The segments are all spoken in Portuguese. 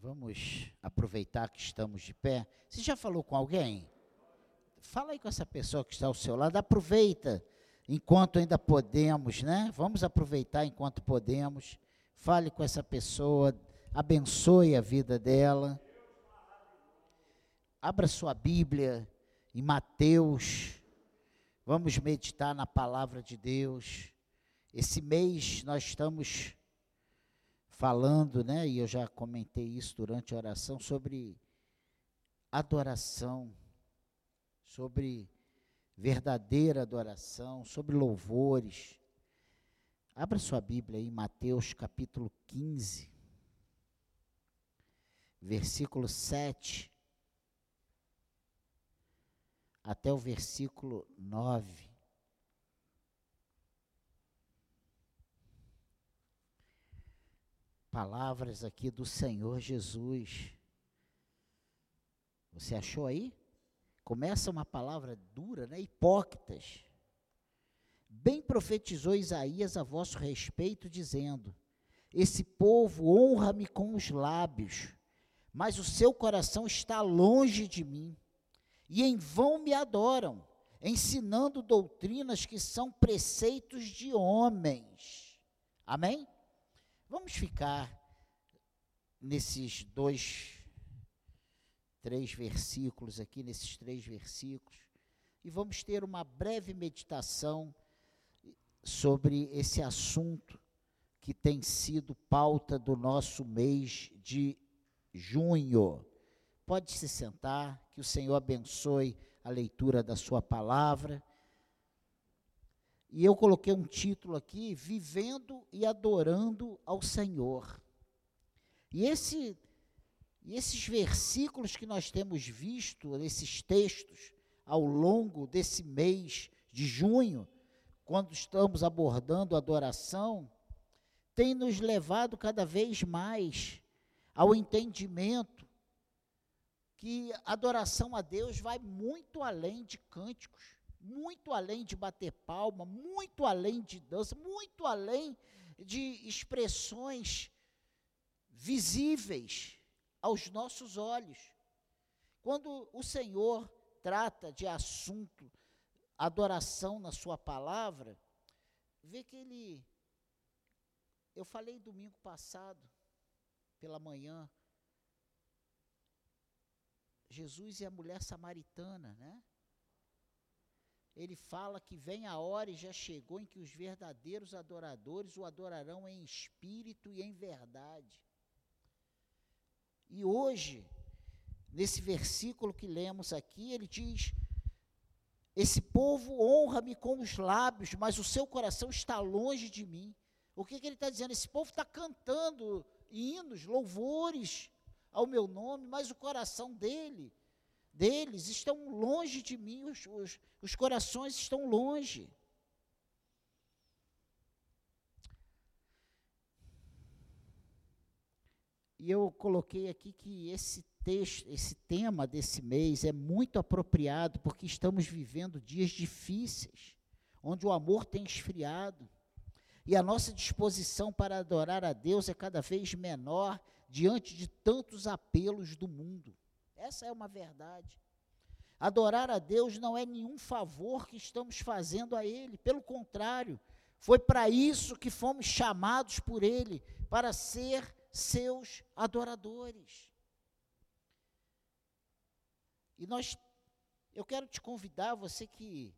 Vamos aproveitar que estamos de pé. Você já falou com alguém? Fala aí com essa pessoa que está ao seu lado. Aproveita enquanto ainda podemos, né? Vamos aproveitar enquanto podemos. Fale com essa pessoa, abençoe a vida dela. Abra sua Bíblia em Mateus. Vamos meditar na palavra de Deus. Esse mês nós estamos falando, né, e eu já comentei isso durante a oração, sobre adoração, sobre verdadeira adoração, sobre louvores. Abra sua Bíblia aí, Mateus capítulo 15, versículo 7 até o versículo 9. Palavras aqui do Senhor Jesus. Você achou aí? Começa uma palavra dura, né? Hipócritas. Bem profetizou Isaías a vosso respeito, dizendo: Esse povo honra-me com os lábios, mas o seu coração está longe de mim, e em vão me adoram, ensinando doutrinas que são preceitos de homens. Amém? Vamos ficar nesses dois, três versículos aqui, nesses três versículos, e vamos ter uma breve meditação sobre esse assunto que tem sido pauta do nosso mês de junho. Pode se sentar, que o Senhor abençoe a leitura da Sua palavra e eu coloquei um título aqui: Vivendo e Adorando ao Senhor. E esse, esses versículos que nós temos visto, esses textos, ao longo desse mês de junho, quando estamos abordando a adoração, tem nos levado cada vez mais ao entendimento que adoração a Deus vai muito além de cânticos muito além de bater palma, muito além de dança, muito além de expressões visíveis aos nossos olhos. Quando o Senhor trata de assunto, adoração na Sua palavra, vê que Ele. Eu falei domingo passado, pela manhã, Jesus e a mulher samaritana, né? Ele fala que vem a hora e já chegou em que os verdadeiros adoradores o adorarão em espírito e em verdade. E hoje, nesse versículo que lemos aqui, ele diz: Esse povo honra-me com os lábios, mas o seu coração está longe de mim. O que, que ele está dizendo? Esse povo está cantando hinos, louvores ao meu nome, mas o coração dele deles estão longe de mim, os, os, os corações estão longe. E eu coloquei aqui que esse texto, esse tema desse mês é muito apropriado porque estamos vivendo dias difíceis, onde o amor tem esfriado. E a nossa disposição para adorar a Deus é cada vez menor diante de tantos apelos do mundo. Essa é uma verdade. Adorar a Deus não é nenhum favor que estamos fazendo a Ele, pelo contrário, foi para isso que fomos chamados por Ele, para ser seus adoradores. E nós, eu quero te convidar, você que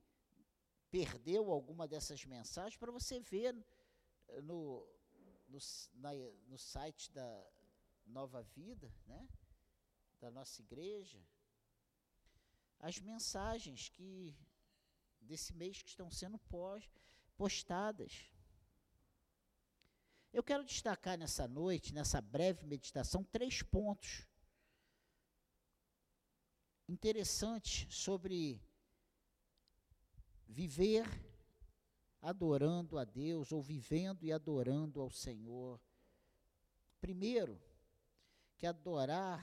perdeu alguma dessas mensagens, para você ver no, no, na, no site da Nova Vida, né? Da nossa igreja, as mensagens que desse mês que estão sendo postadas. Eu quero destacar nessa noite, nessa breve meditação, três pontos interessantes sobre viver adorando a Deus ou vivendo e adorando ao Senhor. Primeiro, que adorar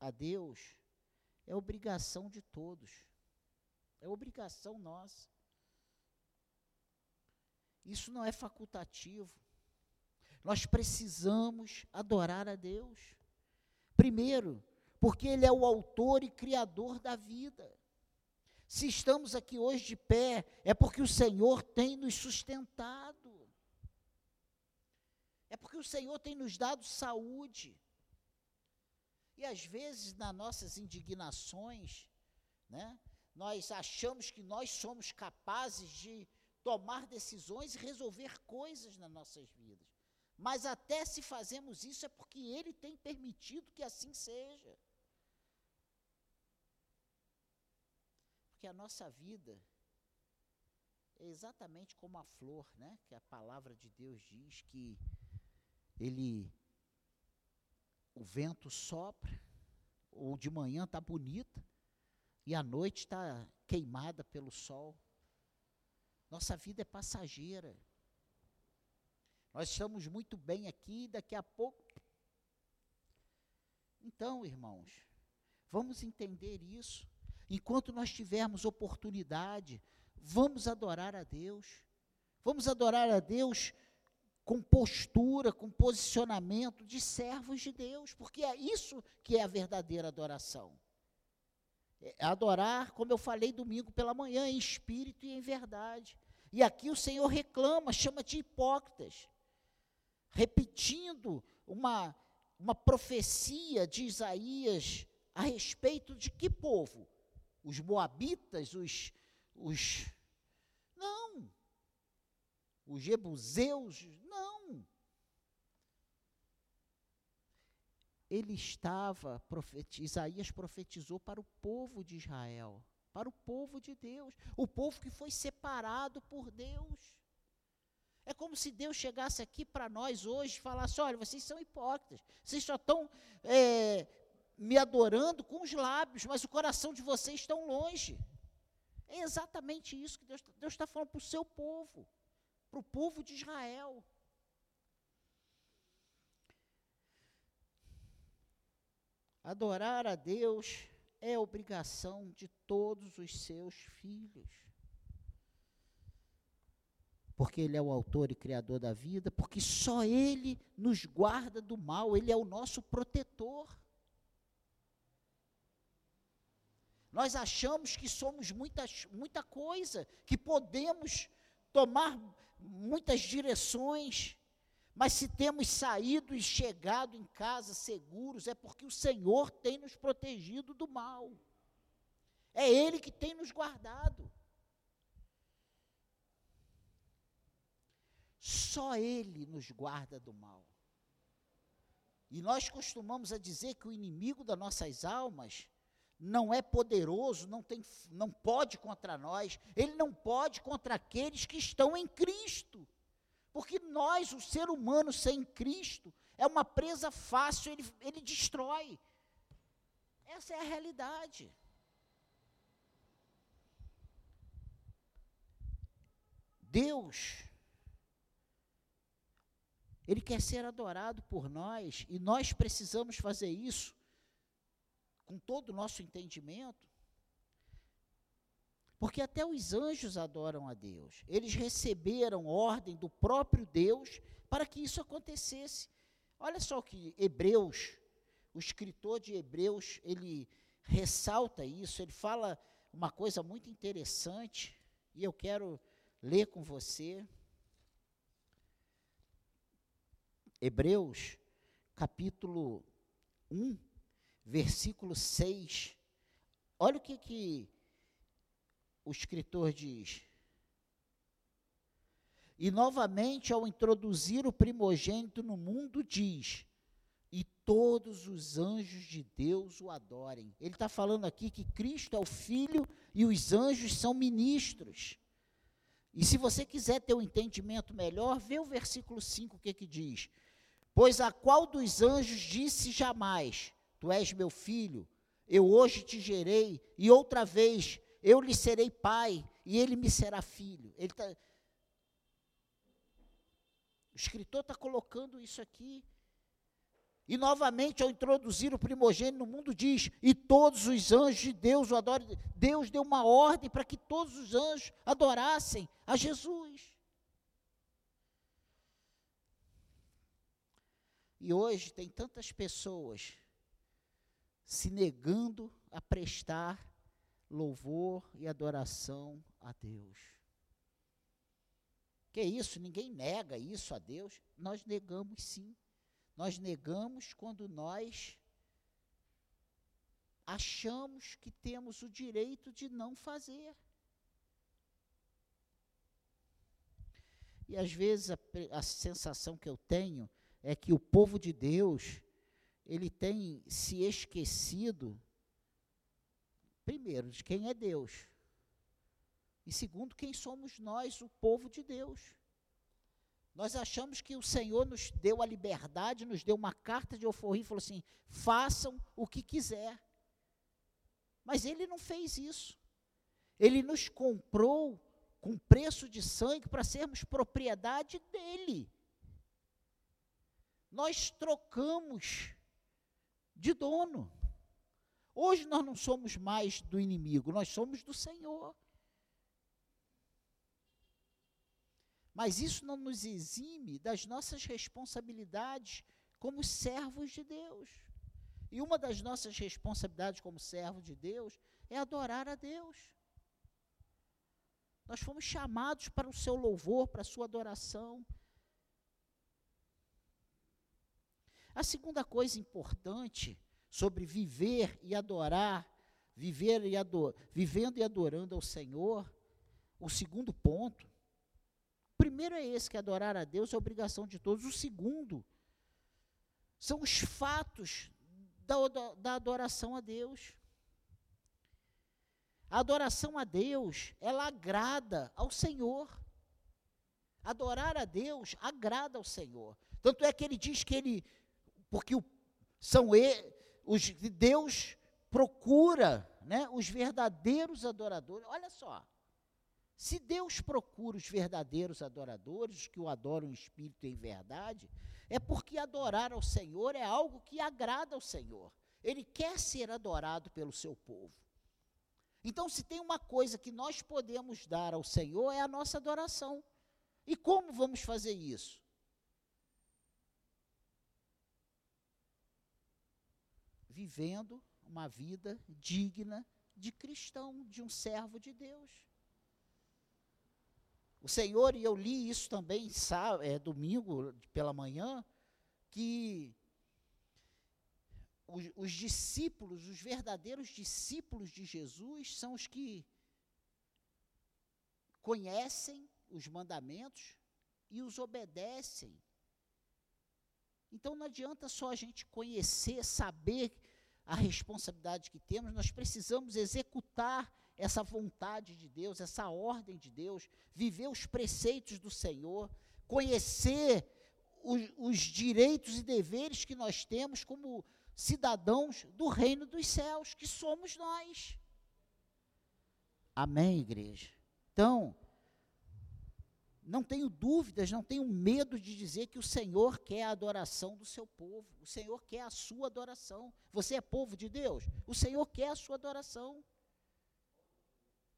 a Deus é obrigação de todos. É obrigação nossa. Isso não é facultativo. Nós precisamos adorar a Deus. Primeiro, porque Ele é o autor e criador da vida. Se estamos aqui hoje de pé, é porque o Senhor tem nos sustentado. É porque o Senhor tem nos dado saúde. E às vezes, nas nossas indignações, né, nós achamos que nós somos capazes de tomar decisões e resolver coisas nas nossas vidas. Mas até se fazemos isso é porque Ele tem permitido que assim seja. Porque a nossa vida é exatamente como a flor, né? Que a palavra de Deus diz que ele o vento sopra, ou de manhã está bonita, e à noite está queimada pelo sol. Nossa vida é passageira. Nós estamos muito bem aqui, daqui a pouco. Então, irmãos, vamos entender isso. Enquanto nós tivermos oportunidade, vamos adorar a Deus. Vamos adorar a Deus com postura, com posicionamento de servos de Deus, porque é isso que é a verdadeira adoração. É adorar, como eu falei domingo pela manhã, em espírito e em verdade. E aqui o Senhor reclama, chama de hipócritas, repetindo uma, uma profecia de Isaías a respeito de que povo? Os moabitas, os, os não, os jebuseus, não. Ele estava, profet, Isaías profetizou para o povo de Israel, para o povo de Deus, o povo que foi separado por Deus. É como se Deus chegasse aqui para nós hoje e falasse: olha, vocês são hipócritas, vocês só estão é, me adorando com os lábios, mas o coração de vocês está longe. É exatamente isso que Deus está falando para o seu povo para o povo de Israel. Adorar a Deus é obrigação de todos os seus filhos. Porque Ele é o autor e criador da vida, porque só Ele nos guarda do mal, Ele é o nosso protetor. Nós achamos que somos muitas, muita coisa, que podemos tomar muitas direções, mas se temos saído e chegado em casa seguros, é porque o Senhor tem nos protegido do mal. É Ele que tem nos guardado. Só Ele nos guarda do mal. E nós costumamos a dizer que o inimigo das nossas almas não é poderoso, não, tem, não pode contra nós, ele não pode contra aqueles que estão em Cristo. Porque nós, o ser humano sem Cristo, é uma presa fácil, ele, ele destrói. Essa é a realidade. Deus, Ele quer ser adorado por nós, e nós precisamos fazer isso com todo o nosso entendimento. Porque até os anjos adoram a Deus. Eles receberam ordem do próprio Deus para que isso acontecesse. Olha só o que Hebreus, o escritor de Hebreus, ele ressalta isso, ele fala uma coisa muito interessante, e eu quero ler com você. Hebreus, capítulo 1, versículo 6. Olha o que, que o escritor diz. E novamente, ao introduzir o primogênito no mundo, diz: E todos os anjos de Deus o adorem. Ele está falando aqui que Cristo é o Filho e os anjos são ministros. E se você quiser ter um entendimento melhor, vê o versículo 5, o que, que diz: Pois a qual dos anjos disse jamais: Tu és meu filho, eu hoje te gerei, e outra vez eu lhe serei pai, e ele me será filho. Ele tá, o escritor está colocando isso aqui. E novamente, ao introduzir o primogênito no mundo, diz: E todos os anjos de Deus o adoram. Deus deu uma ordem para que todos os anjos adorassem a Jesus. E hoje tem tantas pessoas se negando a prestar louvor e adoração a Deus. Que isso? Ninguém nega isso a Deus. Nós negamos sim. Nós negamos quando nós achamos que temos o direito de não fazer. E às vezes a, a, sensação que eu tenho é que o povo de Deus, ele tem se esquecido, primeiro, de quem é Deus. E segundo, quem somos nós, o povo de Deus. Nós achamos que o Senhor nos deu a liberdade, nos deu uma carta de alforria e falou assim: façam o que quiser. Mas ele não fez isso. Ele nos comprou com preço de sangue para sermos propriedade dele. Nós trocamos de dono. Hoje nós não somos mais do inimigo, nós somos do Senhor. Mas isso não nos exime das nossas responsabilidades como servos de Deus. E uma das nossas responsabilidades como servo de Deus é adorar a Deus. Nós fomos chamados para o seu louvor, para a sua adoração. A segunda coisa importante sobre viver e adorar, viver e ador, vivendo e adorando ao Senhor, o segundo ponto. O primeiro é esse, que adorar a Deus é obrigação de todos. O segundo são os fatos da, da, da adoração a Deus. A adoração a Deus, ela agrada ao Senhor. Adorar a Deus agrada ao Senhor. Tanto é que ele diz que ele, porque são os Deus procura, né, os verdadeiros adoradores. Olha só. Se Deus procura os verdadeiros adoradores, os que o adoram em espírito e em verdade, é porque adorar ao Senhor é algo que agrada ao Senhor. Ele quer ser adorado pelo seu povo. Então, se tem uma coisa que nós podemos dar ao Senhor, é a nossa adoração. E como vamos fazer isso? Vivendo uma vida digna de cristão, de um servo de Deus. O Senhor, e eu li isso também é, domingo pela manhã, que os, os discípulos, os verdadeiros discípulos de Jesus, são os que conhecem os mandamentos e os obedecem. Então não adianta só a gente conhecer, saber a responsabilidade que temos, nós precisamos executar essa vontade de Deus, essa ordem de Deus, viver os preceitos do Senhor, conhecer os, os direitos e deveres que nós temos como cidadãos do reino dos céus, que somos nós. Amém, igreja? Então, não tenho dúvidas, não tenho medo de dizer que o Senhor quer a adoração do seu povo. O Senhor quer a sua adoração. Você é povo de Deus? O Senhor quer a sua adoração.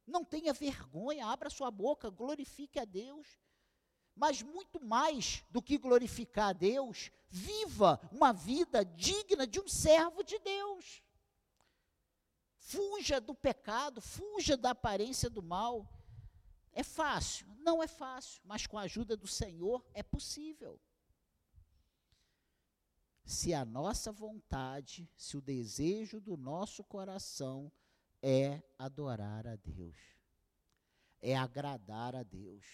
Não tenha vergonha, abra sua boca, glorifique a Deus. Mas muito mais do que glorificar a Deus, viva uma vida digna de um servo de Deus. Fuja do pecado, fuja da aparência do mal. É fácil? Não é fácil, mas com a ajuda do Senhor é possível. Se a nossa vontade, se o desejo do nosso coração é adorar a Deus, é agradar a Deus.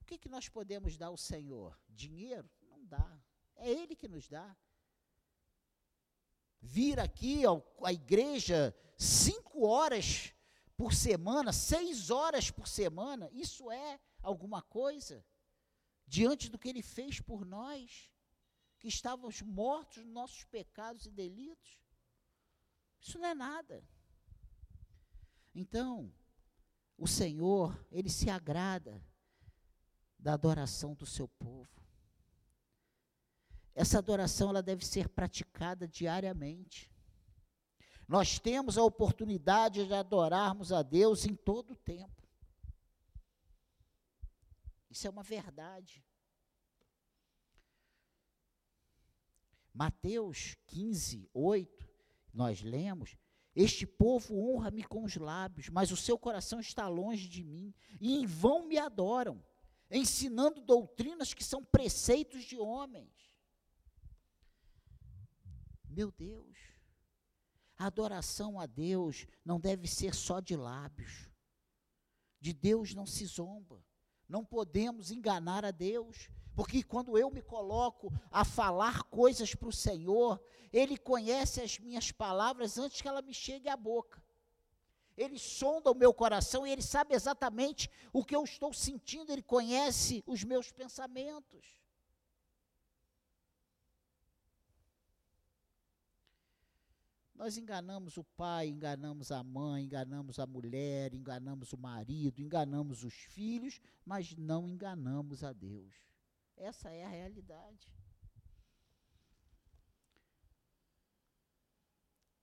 O que, que nós podemos dar ao Senhor? Dinheiro? Não dá. É Ele que nos dá. Vir aqui à igreja cinco horas por semana, seis horas por semana, isso é alguma coisa? Diante do que Ele fez por nós, que estávamos mortos nos nossos pecados e delitos? Isso não é nada. Então, o Senhor, Ele se agrada da adoração do seu povo. Essa adoração ela deve ser praticada diariamente. Nós temos a oportunidade de adorarmos a Deus em todo o tempo. Isso é uma verdade. Mateus 15, 8 nós lemos, este povo honra-me com os lábios, mas o seu coração está longe de mim, e em vão me adoram, ensinando doutrinas que são preceitos de homens. Meu Deus, a adoração a Deus não deve ser só de lábios. De Deus não se zomba. Não podemos enganar a Deus, porque quando eu me coloco a falar coisas para o Senhor, Ele conhece as minhas palavras antes que ela me chegue à boca. Ele sonda o meu coração e Ele sabe exatamente o que eu estou sentindo, Ele conhece os meus pensamentos. Nós enganamos o pai, enganamos a mãe, enganamos a mulher, enganamos o marido, enganamos os filhos, mas não enganamos a Deus. Essa é a realidade.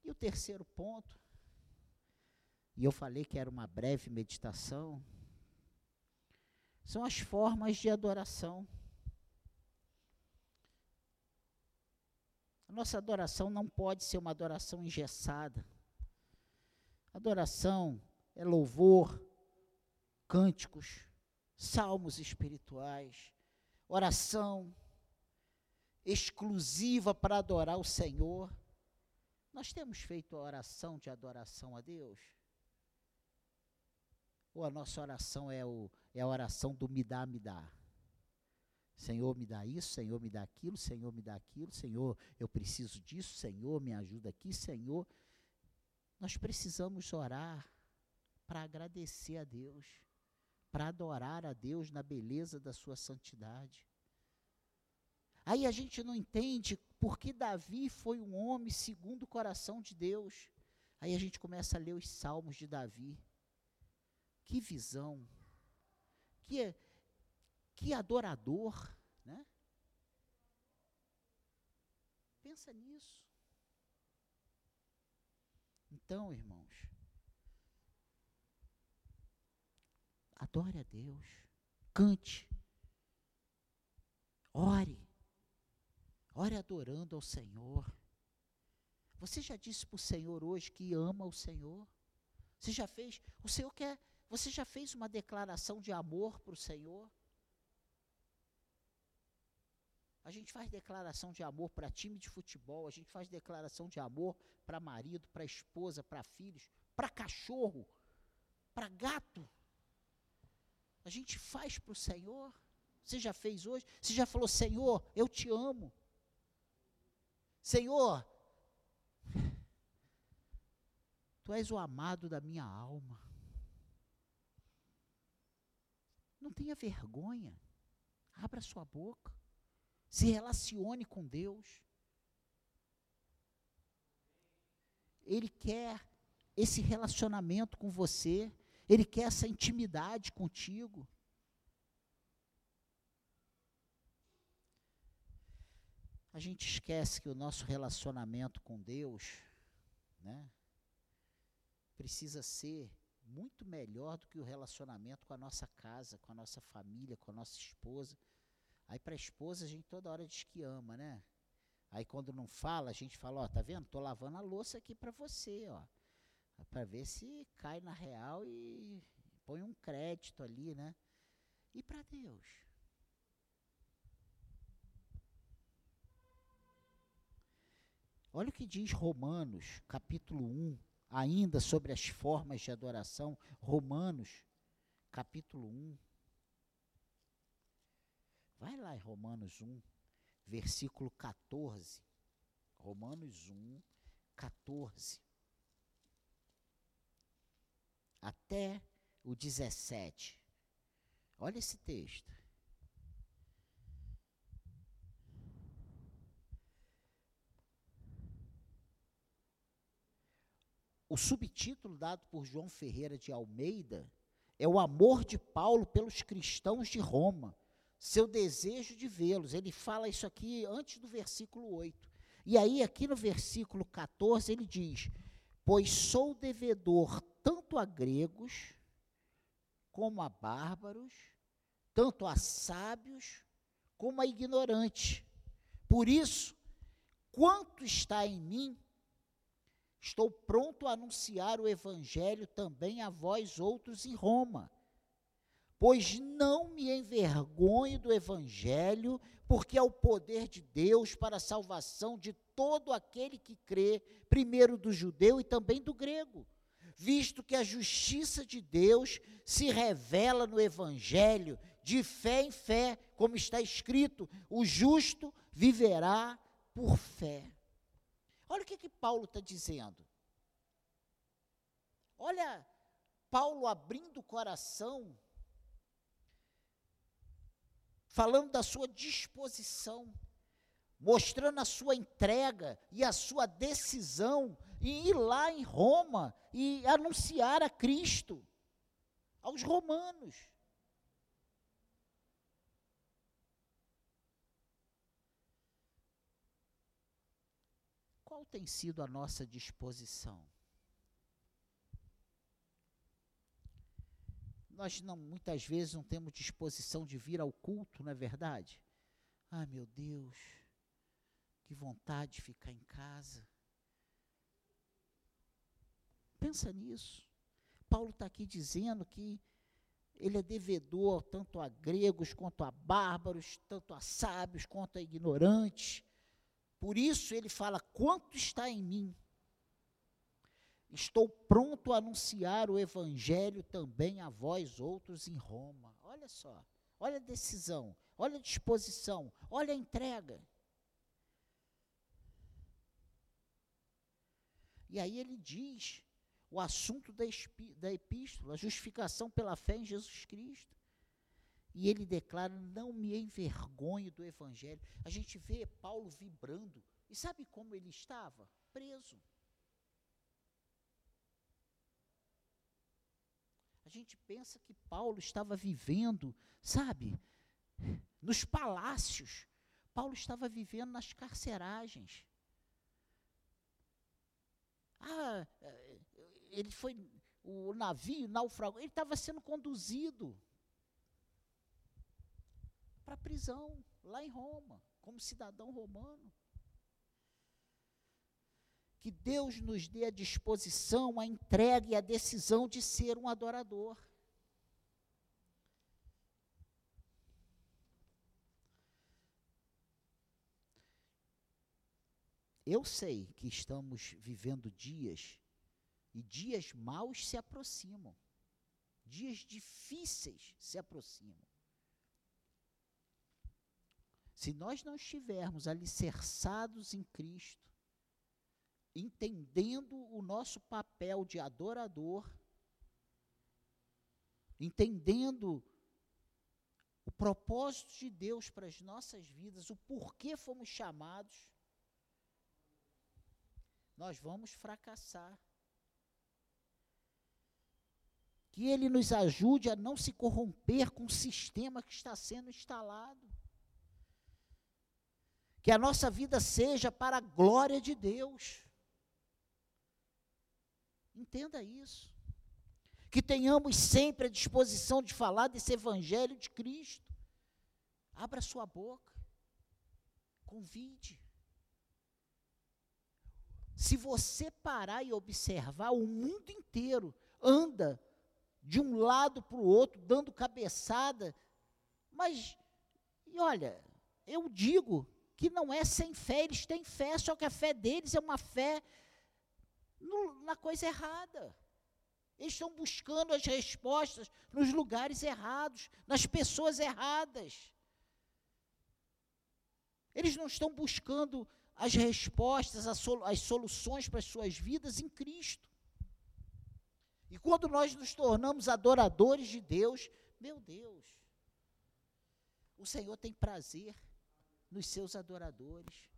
E o terceiro ponto, e eu falei que era uma breve meditação, são as formas de adoração. A nossa adoração não pode ser uma adoração engessada. Adoração é louvor, cânticos, salmos espirituais, oração exclusiva para adorar o Senhor. Nós temos feito a oração de adoração a Deus? Ou a nossa oração é, o, é a oração do me dá, me dá? Senhor, me dá isso, Senhor, me dá aquilo, Senhor, me dá aquilo, Senhor, eu preciso disso, Senhor, me ajuda aqui, Senhor. Nós precisamos orar para agradecer a Deus, para adorar a Deus na beleza da sua santidade. Aí a gente não entende porque Davi foi um homem segundo o coração de Deus. Aí a gente começa a ler os salmos de Davi. Que visão! Que que adorador, né? Pensa nisso. Então, irmãos, adore a Deus, cante, ore, ore adorando ao Senhor. Você já disse para o Senhor hoje que ama o Senhor? Você já fez? O Senhor quer. Você já fez uma declaração de amor para o Senhor? A gente faz declaração de amor para time de futebol, a gente faz declaração de amor para marido, para esposa, para filhos, para cachorro, para gato. A gente faz para o Senhor. Você já fez hoje? Você já falou, Senhor, eu te amo. Senhor, Tu és o amado da minha alma. Não tenha vergonha. Abra sua boca. Se relacione com Deus. Ele quer esse relacionamento com você. Ele quer essa intimidade contigo. A gente esquece que o nosso relacionamento com Deus, né, precisa ser muito melhor do que o relacionamento com a nossa casa, com a nossa família, com a nossa esposa. Aí para a esposa a gente toda hora diz que ama, né? Aí quando não fala, a gente fala, ó, tá vendo? Tô lavando a louça aqui para você, ó. Para ver se cai na real e põe um crédito ali, né? E para Deus? Olha o que diz Romanos, capítulo 1, ainda sobre as formas de adoração. Romanos, capítulo 1. Vai lá em Romanos 1, versículo 14. Romanos 1, 14. Até o 17. Olha esse texto. O subtítulo dado por João Ferreira de Almeida é o amor de Paulo pelos cristãos de Roma seu desejo de vê-los. Ele fala isso aqui antes do versículo 8. E aí, aqui no versículo 14, ele diz: Pois sou devedor tanto a gregos como a bárbaros, tanto a sábios como a ignorantes. Por isso, quanto está em mim, Estou pronto a anunciar o evangelho também a vós outros em Roma. Pois não me envergonhe do evangelho, porque é o poder de Deus para a salvação de todo aquele que crê, primeiro do judeu e também do grego visto que a justiça de Deus se revela no Evangelho, de fé em fé, como está escrito: o justo viverá por fé. Olha o que, que Paulo está dizendo. Olha, Paulo abrindo o coração, falando da sua disposição, mostrando a sua entrega e a sua decisão em ir lá em Roma e anunciar a Cristo aos romanos. Qual tem sido a nossa disposição? Nós não, muitas vezes não temos disposição de vir ao culto, não é verdade? Ah, meu Deus, que vontade de ficar em casa. Pensa nisso. Paulo está aqui dizendo que ele é devedor tanto a gregos quanto a bárbaros, tanto a sábios quanto a ignorantes. Por isso ele fala: quanto está em mim? Estou pronto a anunciar o evangelho também a vós outros em Roma. Olha só, olha a decisão, olha a disposição, olha a entrega. E aí ele diz o assunto da, da epístola, a justificação pela fé em Jesus Cristo. E ele declara: não me envergonhe do evangelho. A gente vê Paulo vibrando. E sabe como ele estava? Preso. A gente pensa que Paulo estava vivendo, sabe, nos palácios. Paulo estava vivendo nas carceragens. Ah, ele foi, o navio naufragou, ele estava sendo conduzido para a prisão, lá em Roma, como cidadão romano. Que Deus nos dê a disposição, a entrega e a decisão de ser um adorador. Eu sei que estamos vivendo dias e dias maus se aproximam. Dias difíceis se aproximam. Se nós não estivermos alicerçados em Cristo, entendendo o nosso papel de adorador, entendendo o propósito de Deus para as nossas vidas, o porquê fomos chamados, nós vamos fracassar que Ele nos ajude a não se corromper com o sistema que está sendo instalado. Que a nossa vida seja para a glória de Deus. Entenda isso. Que tenhamos sempre a disposição de falar desse Evangelho de Cristo. Abra sua boca. Convide. Se você parar e observar, o mundo inteiro anda de um lado para o outro, dando cabeçada. Mas, e olha, eu digo que não é sem fé, eles têm fé, só que a fé deles é uma fé na coisa errada. Eles estão buscando as respostas nos lugares errados, nas pessoas erradas. Eles não estão buscando as respostas, as soluções para as suas vidas em Cristo. E quando nós nos tornamos adoradores de Deus, meu Deus, o Senhor tem prazer nos seus adoradores.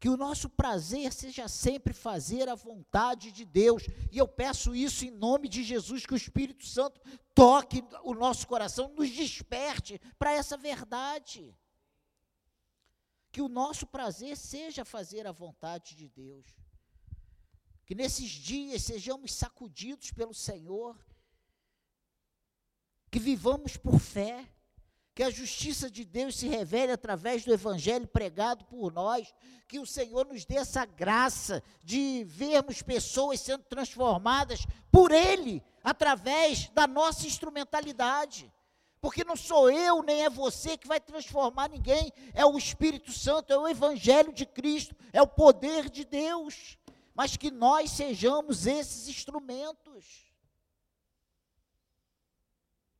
Que o nosso prazer seja sempre fazer a vontade de Deus. E eu peço isso em nome de Jesus, que o Espírito Santo toque o nosso coração, nos desperte para essa verdade. Que o nosso prazer seja fazer a vontade de Deus. Que nesses dias sejamos sacudidos pelo Senhor, que vivamos por fé, que a justiça de Deus se revele através do evangelho pregado por nós, que o Senhor nos dê essa graça de vermos pessoas sendo transformadas por Ele, através da nossa instrumentalidade. Porque não sou eu nem é você que vai transformar ninguém, é o Espírito Santo, é o Evangelho de Cristo, é o poder de Deus. Mas que nós sejamos esses instrumentos.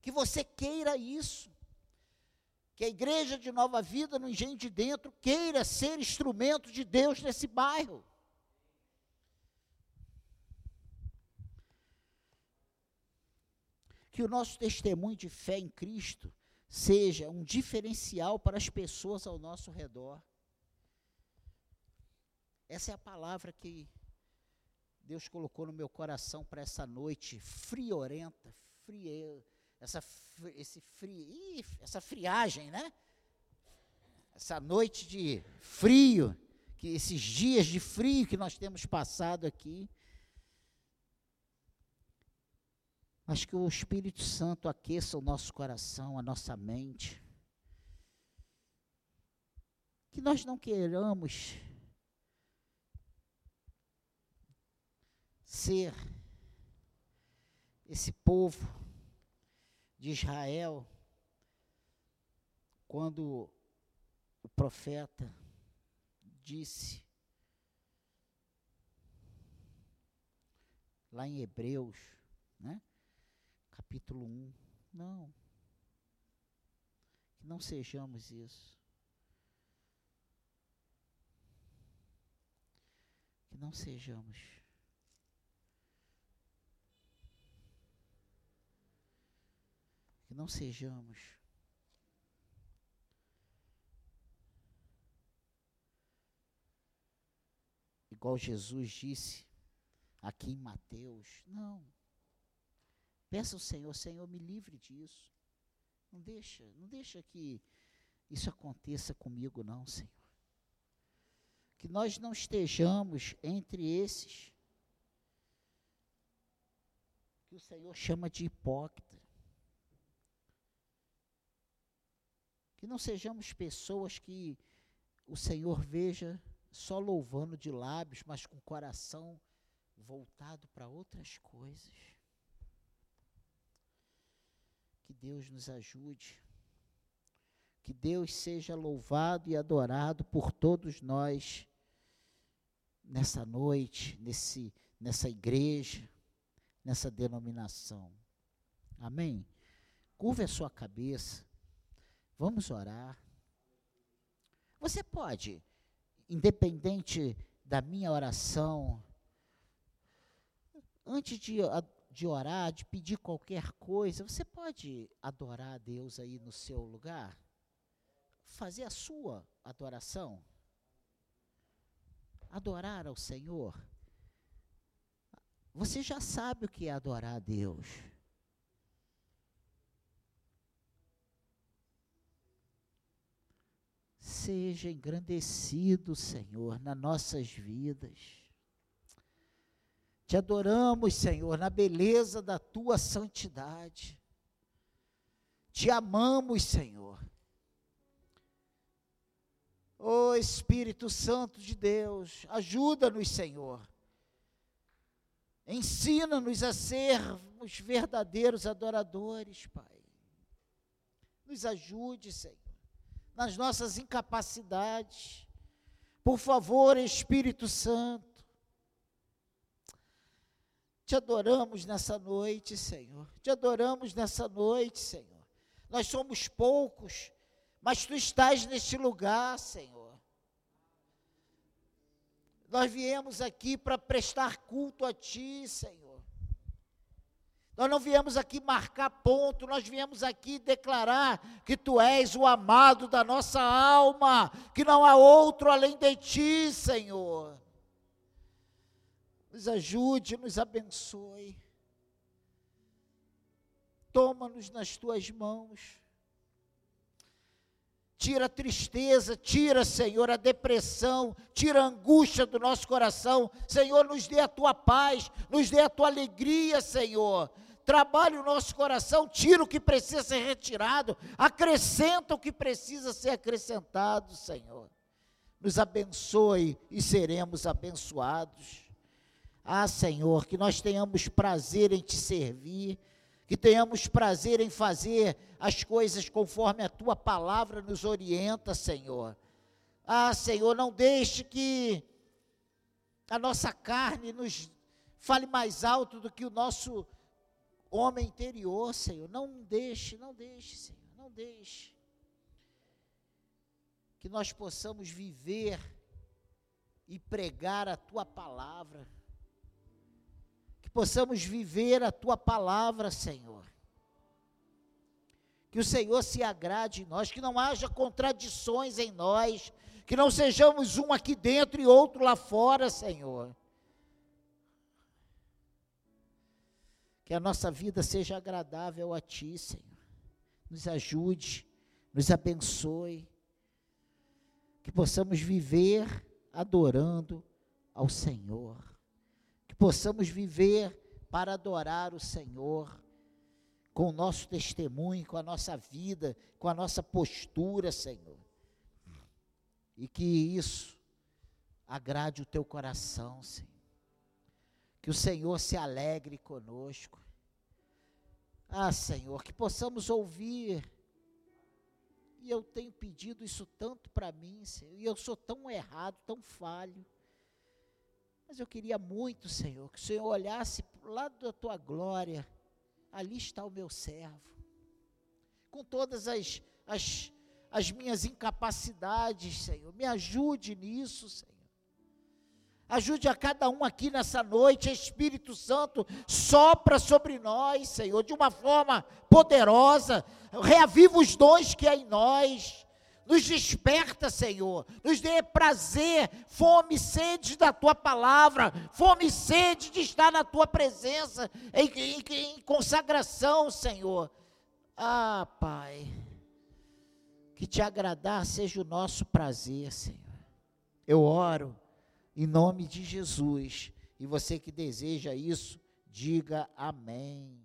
Que você queira isso. Que a igreja de Nova Vida, no Engenho de Dentro, queira ser instrumento de Deus nesse bairro. que o nosso testemunho de fé em Cristo seja um diferencial para as pessoas ao nosso redor. Essa é a palavra que Deus colocou no meu coração para essa noite friorenta, frie, essa, esse fri, essa friagem, né? Essa noite de frio, que esses dias de frio que nós temos passado aqui. mas que o Espírito Santo aqueça o nosso coração, a nossa mente. Que nós não queiramos ser esse povo de Israel, quando o profeta disse lá em Hebreus, né? capítulo 1. Não. Que não sejamos isso. Que não sejamos. Que não sejamos. Igual Jesus disse aqui em Mateus. Não. Peça ao Senhor, Senhor, me livre disso. Não deixa, não deixa que isso aconteça comigo, não, Senhor. Que nós não estejamos entre esses que o Senhor chama de hipócrita. Que não sejamos pessoas que o Senhor veja só louvando de lábios, mas com o coração voltado para outras coisas. Que Deus nos ajude. Que Deus seja louvado e adorado por todos nós nessa noite, nesse, nessa igreja, nessa denominação. Amém? Curva a sua cabeça. Vamos orar. Você pode, independente da minha oração, antes de de orar, de pedir qualquer coisa, você pode adorar a Deus aí no seu lugar? Fazer a sua adoração? Adorar ao Senhor? Você já sabe o que é adorar a Deus. Seja engrandecido, Senhor, nas nossas vidas. Te adoramos, Senhor, na beleza da tua santidade. Te amamos, Senhor. Ó oh, Espírito Santo de Deus, ajuda-nos, Senhor. Ensina-nos a sermos verdadeiros adoradores, Pai. Nos ajude, Senhor, nas nossas incapacidades. Por favor, Espírito Santo te adoramos nessa noite, Senhor. Te adoramos nessa noite, Senhor. Nós somos poucos, mas tu estás neste lugar, Senhor. Nós viemos aqui para prestar culto a ti, Senhor. Nós não viemos aqui marcar ponto, nós viemos aqui declarar que tu és o amado da nossa alma, que não há outro além de ti, Senhor nos ajude, nos abençoe. Toma-nos nas tuas mãos. Tira a tristeza, tira, Senhor, a depressão, tira a angústia do nosso coração. Senhor, nos dê a tua paz, nos dê a tua alegria, Senhor. trabalha o nosso coração, tira o que precisa ser retirado, acrescenta o que precisa ser acrescentado, Senhor. Nos abençoe e seremos abençoados. Ah, Senhor, que nós tenhamos prazer em te servir, que tenhamos prazer em fazer as coisas conforme a tua palavra nos orienta, Senhor. Ah, Senhor, não deixe que a nossa carne nos fale mais alto do que o nosso homem interior, Senhor. Não deixe, não deixe, Senhor, não deixe. Que nós possamos viver e pregar a tua palavra. Que possamos viver a tua palavra, Senhor. Que o Senhor se agrade em nós, que não haja contradições em nós, que não sejamos um aqui dentro e outro lá fora, Senhor. Que a nossa vida seja agradável a Ti, Senhor. Nos ajude, nos abençoe. Que possamos viver adorando ao Senhor. Possamos viver para adorar o Senhor com o nosso testemunho, com a nossa vida, com a nossa postura, Senhor. E que isso agrade o teu coração, Senhor. Que o Senhor se alegre conosco. Ah, Senhor, que possamos ouvir. E eu tenho pedido isso tanto para mim, Senhor. E eu sou tão errado, tão falho. Mas eu queria muito, Senhor, que o Senhor olhasse lado da tua glória. Ali está o meu servo. Com todas as, as as minhas incapacidades, Senhor. Me ajude nisso, Senhor. Ajude a cada um aqui nessa noite, Espírito Santo, sopra sobre nós, Senhor, de uma forma poderosa. Reaviva os dons que há em nós. Nos desperta, Senhor. Nos dê prazer, fome e sede da tua palavra, fome e sede de estar na tua presença, em, em, em consagração, Senhor. Ah, Pai que te agradar seja o nosso prazer, Senhor. Eu oro em nome de Jesus. E você que deseja isso, diga amém.